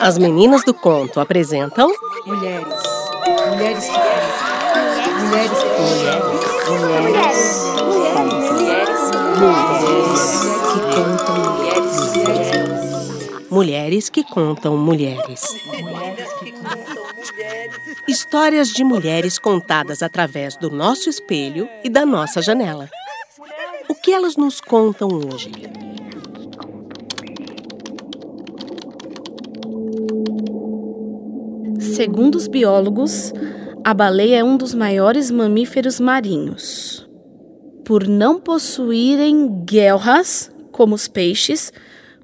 As meninas do conto apresentam Mulheres. Mulheres que Mulheres que Mulheres. Mulheres Mulheres. que contam mulheres. Histórias de mulheres contadas através do nosso espelho e da nossa janela. Que elas nos contam hoje? Segundo os biólogos, a baleia é um dos maiores mamíferos marinhos. Por não possuírem guelras, como os peixes,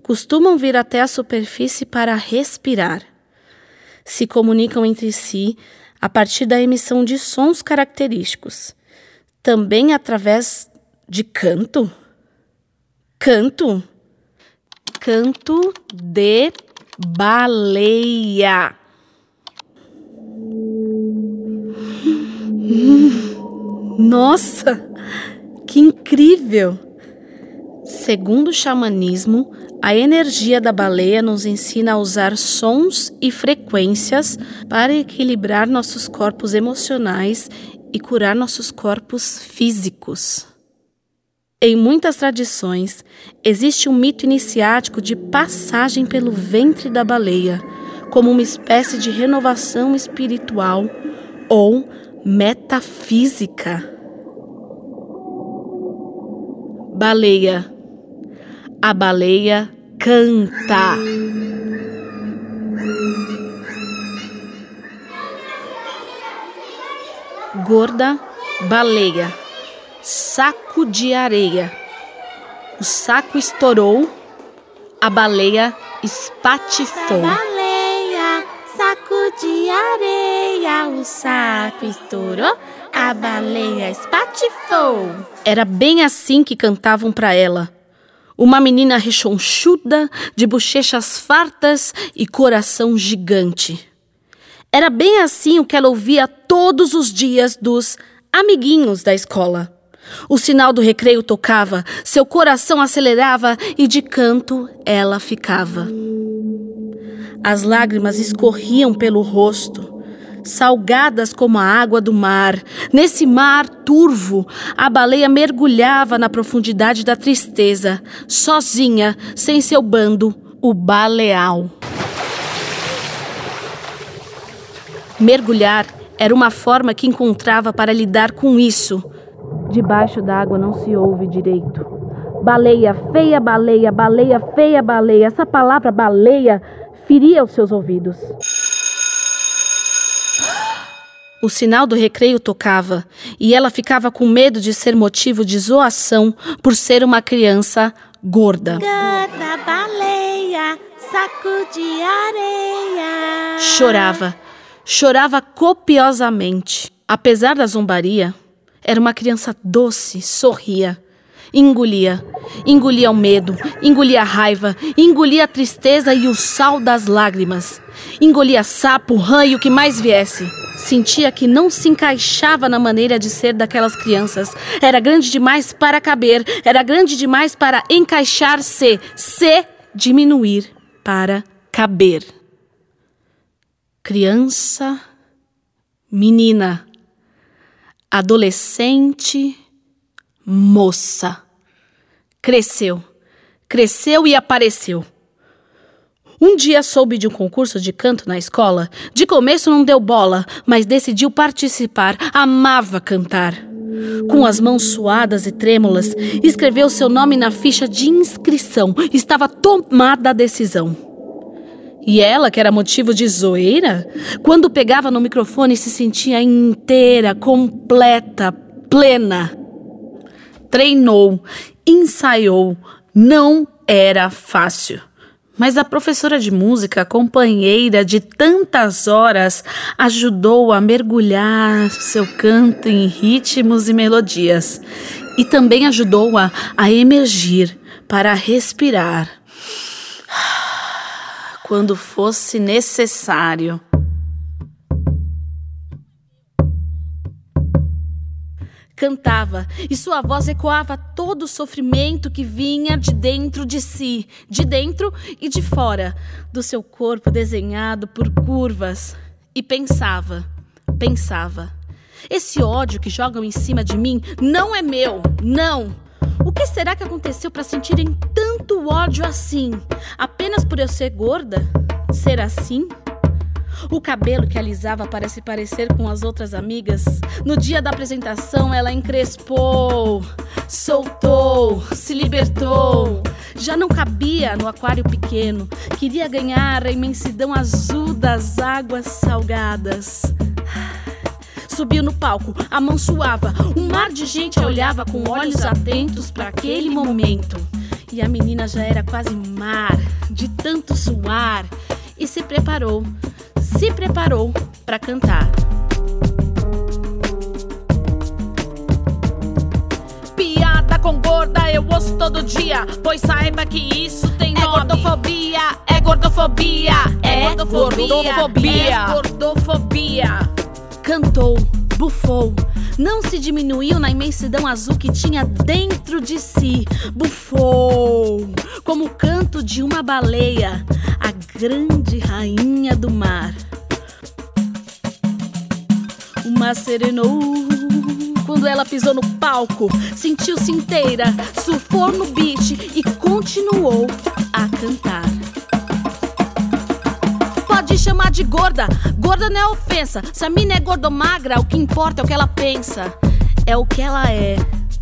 costumam vir até a superfície para respirar. Se comunicam entre si a partir da emissão de sons característicos, também através de canto. Canto? Canto de baleia. Nossa, que incrível! Segundo o xamanismo, a energia da baleia nos ensina a usar sons e frequências para equilibrar nossos corpos emocionais e curar nossos corpos físicos. Em muitas tradições, existe um mito iniciático de passagem pelo ventre da baleia, como uma espécie de renovação espiritual ou metafísica. Baleia. A baleia canta. Gorda baleia. Saco de areia. O saco estourou, a baleia espatifou. baleia, saco de areia, o saco estourou, a baleia espatifou. Era bem assim que cantavam para ela. Uma menina rechonchuda, de bochechas fartas e coração gigante. Era bem assim o que ela ouvia todos os dias dos amiguinhos da escola. O sinal do recreio tocava, seu coração acelerava e de canto ela ficava. As lágrimas escorriam pelo rosto, salgadas como a água do mar. Nesse mar turvo, a baleia mergulhava na profundidade da tristeza, sozinha, sem seu bando, o baleal. Mergulhar era uma forma que encontrava para lidar com isso. Debaixo d'água não se ouve direito. Baleia, feia baleia, baleia, feia baleia. Essa palavra baleia feria os seus ouvidos. O sinal do recreio tocava e ela ficava com medo de ser motivo de zoação por ser uma criança gorda. Gorda baleia, saco de areia. Chorava, chorava copiosamente. Apesar da zombaria, era uma criança doce, sorria. Engolia, engolia o medo, engolia a raiva, engolia a tristeza e o sal das lágrimas. Engolia sapo, rã e o que mais viesse. Sentia que não se encaixava na maneira de ser daquelas crianças. Era grande demais para caber, era grande demais para encaixar-se, se diminuir para caber. Criança, menina, adolescente, moça. Cresceu, cresceu e apareceu. Um dia soube de um concurso de canto na escola. De começo não deu bola, mas decidiu participar. Amava cantar. Com as mãos suadas e trêmulas, escreveu seu nome na ficha de inscrição. Estava tomada a decisão. E ela, que era motivo de zoeira, quando pegava no microfone se sentia inteira, completa, plena. Treinou, ensaiou, não era fácil. Mas a professora de música, companheira de tantas horas, ajudou a mergulhar seu canto em ritmos e melodias. E também ajudou-a a emergir para respirar quando fosse necessário. cantava e sua voz ecoava todo o sofrimento que vinha de dentro de si, de dentro e de fora, do seu corpo desenhado por curvas. E pensava, pensava. Esse ódio que jogam em cima de mim não é meu, não! O que será que aconteceu para sentirem tanto ódio assim? Apenas por eu ser gorda? Ser assim? O cabelo que alisava para se parecer com as outras amigas. No dia da apresentação, ela encrespou, soltou, se libertou. Já não cabia no aquário pequeno. Queria ganhar a imensidão azul das águas salgadas. Subiu no palco, a mão suava. Um mar de gente olhava com olhos atentos para aquele momento. E a menina já era quase mar, de tanto suar, e se preparou se preparou para cantar. Piada com gorda eu ouço todo dia, pois saiba que isso tem nome. É gordofobia, é gordofobia, é, é gordofobia, é gordofobia. Cantou, bufou, não se diminuiu na imensidão azul que tinha dentro de si. Bufou, como o canto de uma baleia, a grande rainha do mar. Uma serenou quando ela pisou no palco, sentiu-se inteira, surfou no beat e continuou a cantar. Chamar de gorda, gorda não é ofensa. Se a mina é gorda ou magra, o que importa é o que ela pensa. É o que ela é,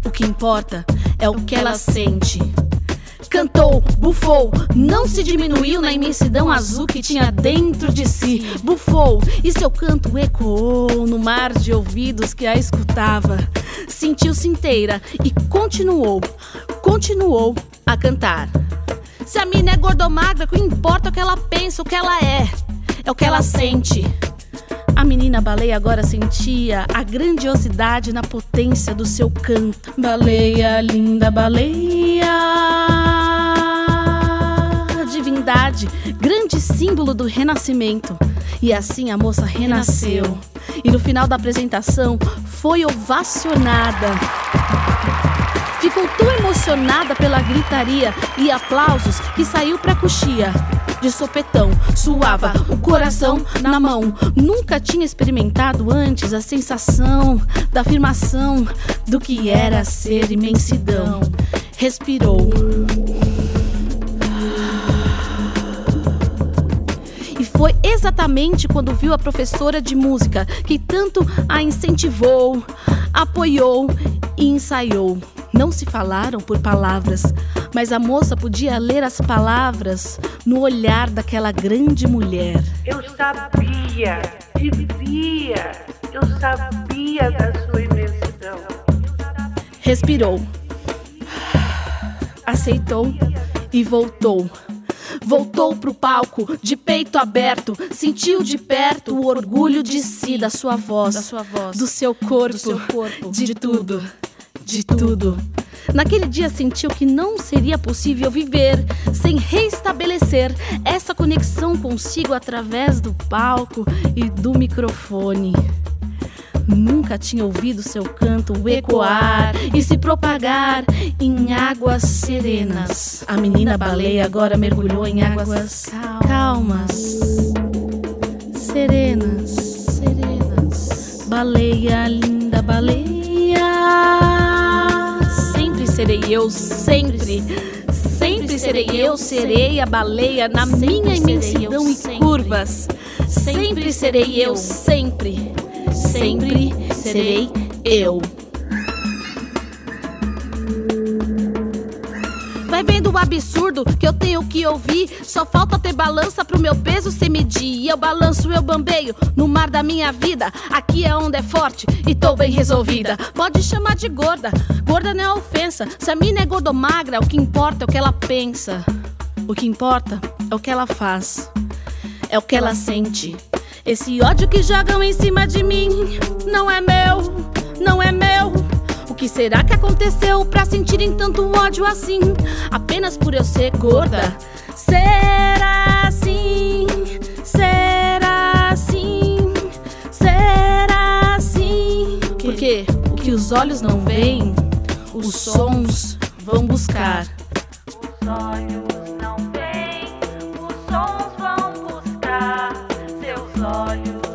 o que importa é o que ela sente cantou, bufou, não se diminuiu na imensidão azul que tinha dentro de si. Bufou e seu canto ecoou no mar de ouvidos que a escutava. Sentiu-se inteira e continuou, continuou a cantar. Se a mina é gorda ou magra, o que importa é o que ela pensa, o que ela é, é o que ela sente. A menina baleia agora sentia a grandiosidade na potência do seu canto. Baleia, linda baleia divindade, grande símbolo do renascimento. E assim a moça renasceu. E no final da apresentação foi ovacionada. Ficou tão emocionada pela gritaria e aplausos que saiu pra coxia. De sopetão, suava o coração na mão. Nunca tinha experimentado antes a sensação da afirmação do que era ser imensidão. Respirou. Foi exatamente quando viu a professora de música que tanto a incentivou, apoiou e ensaiou. Não se falaram por palavras, mas a moça podia ler as palavras no olhar daquela grande mulher. Eu sabia, devia, eu sabia da sua imensidão. Respirou, aceitou e voltou Voltou pro palco, de peito aberto, sentiu de perto o orgulho de si, da sua voz, da sua voz, do seu corpo, do seu corpo de, de tudo, de tudo. Naquele dia sentiu que não seria possível viver sem restabelecer essa conexão consigo através do palco e do microfone. Nunca tinha ouvido seu canto ecoar e se propagar em águas serenas. A menina baleia agora mergulhou em águas calmas, serei eu, sempre. Sempre serei eu, serei a baleia na minha imensidão e curvas. Sempre serei eu, sempre sempre serei eu. Vendo o absurdo que eu tenho que ouvir. Só falta ter balança pro meu peso se medir. E eu balanço, eu bambeio no mar da minha vida. Aqui é onde é forte e tô bem resolvida. Pode chamar de gorda, gorda não é ofensa. Se a mina é gorda ou magra, o que importa é o que ela pensa. O que importa é o que ela faz, é o que ela sente. Esse ódio que jogam em cima de mim não é meu, que será que aconteceu pra sentirem tanto ódio assim? Apenas por eu ser gorda? Será assim? Será assim? Será assim? Por quê? O que os olhos não veem, os sons vão buscar. Os olhos não veem, os sons vão buscar. Seus olhos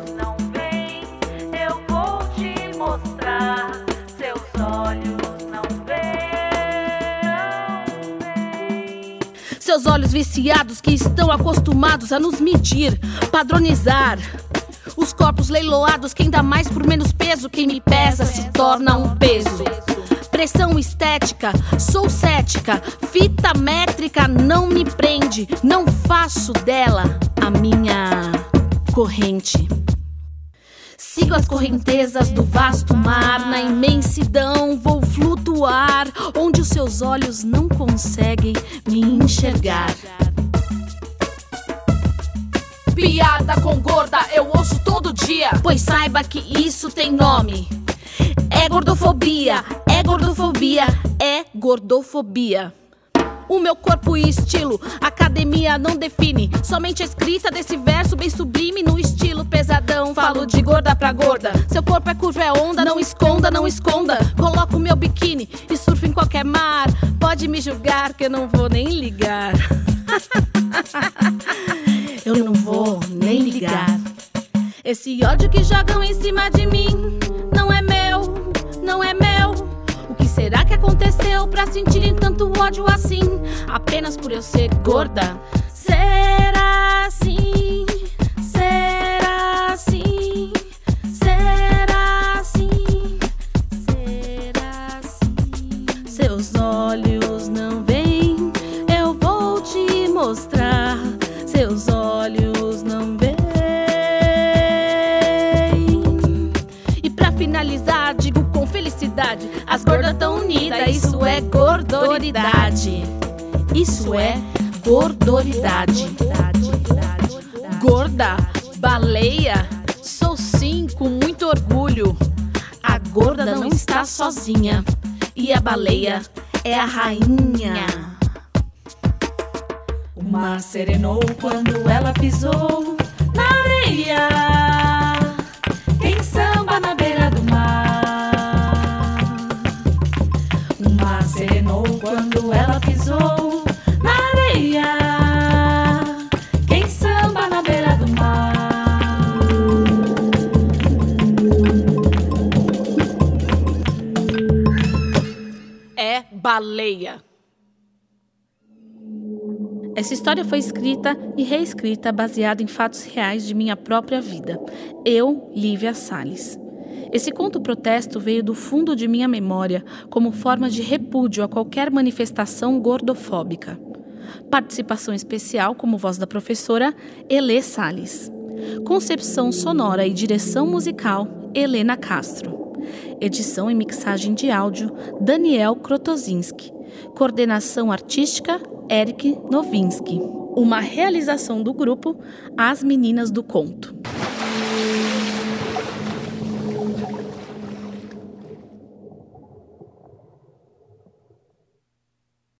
Seus olhos viciados que estão acostumados a nos medir, padronizar. Os corpos leiloados, quem dá mais por menos peso, quem me pesa se torna um peso. Pressão estética, sou cética, fita métrica não me prende, não faço dela a minha corrente. Sigo as correntezas do vasto mar, na imensidão vou flutuar, onde os seus olhos não conseguem me enxergar. Piada com gorda eu ouço todo dia, pois saiba que isso tem nome. É gordofobia, é gordofobia, é gordofobia. O meu corpo e estilo, academia não define. Somente a escrita desse verso bem sublime no estilo pesadão. Falo de gorda pra gorda. Seu corpo é curva, é onda, não esconda, não esconda. Coloco meu biquíni e surfo em qualquer mar. Pode me julgar que eu não vou nem ligar. eu não vou nem ligar. Esse ódio que jogam em cima de mim não é meu, não é meu. Será que aconteceu pra sentirem tanto ódio assim? Apenas por eu ser gorda? Será assim? Será assim? Será assim? Será assim? Seus olhos não veem, eu vou te mostrar. Seus olhos felicidade: as gordas tão unidas, isso é gordoridade. Isso é gordoridade. Gorda, baleia, sou sim com muito orgulho. A gorda não está sozinha e a baleia é a rainha. O mar serenou quando ela pisou na areia. Na. Quem samba na beira do mar. É baleia. Essa história foi escrita e reescrita baseada em fatos reais de minha própria vida. Eu, Lívia Salles. Esse conto protesto veio do fundo de minha memória como forma de repúdio a qualquer manifestação gordofóbica. Participação especial como voz da professora Elê Salles. Concepção sonora e direção musical Helena Castro. Edição e mixagem de áudio Daniel Krotozinski. Coordenação artística Eric Novinsky. Uma realização do grupo As Meninas do Conto.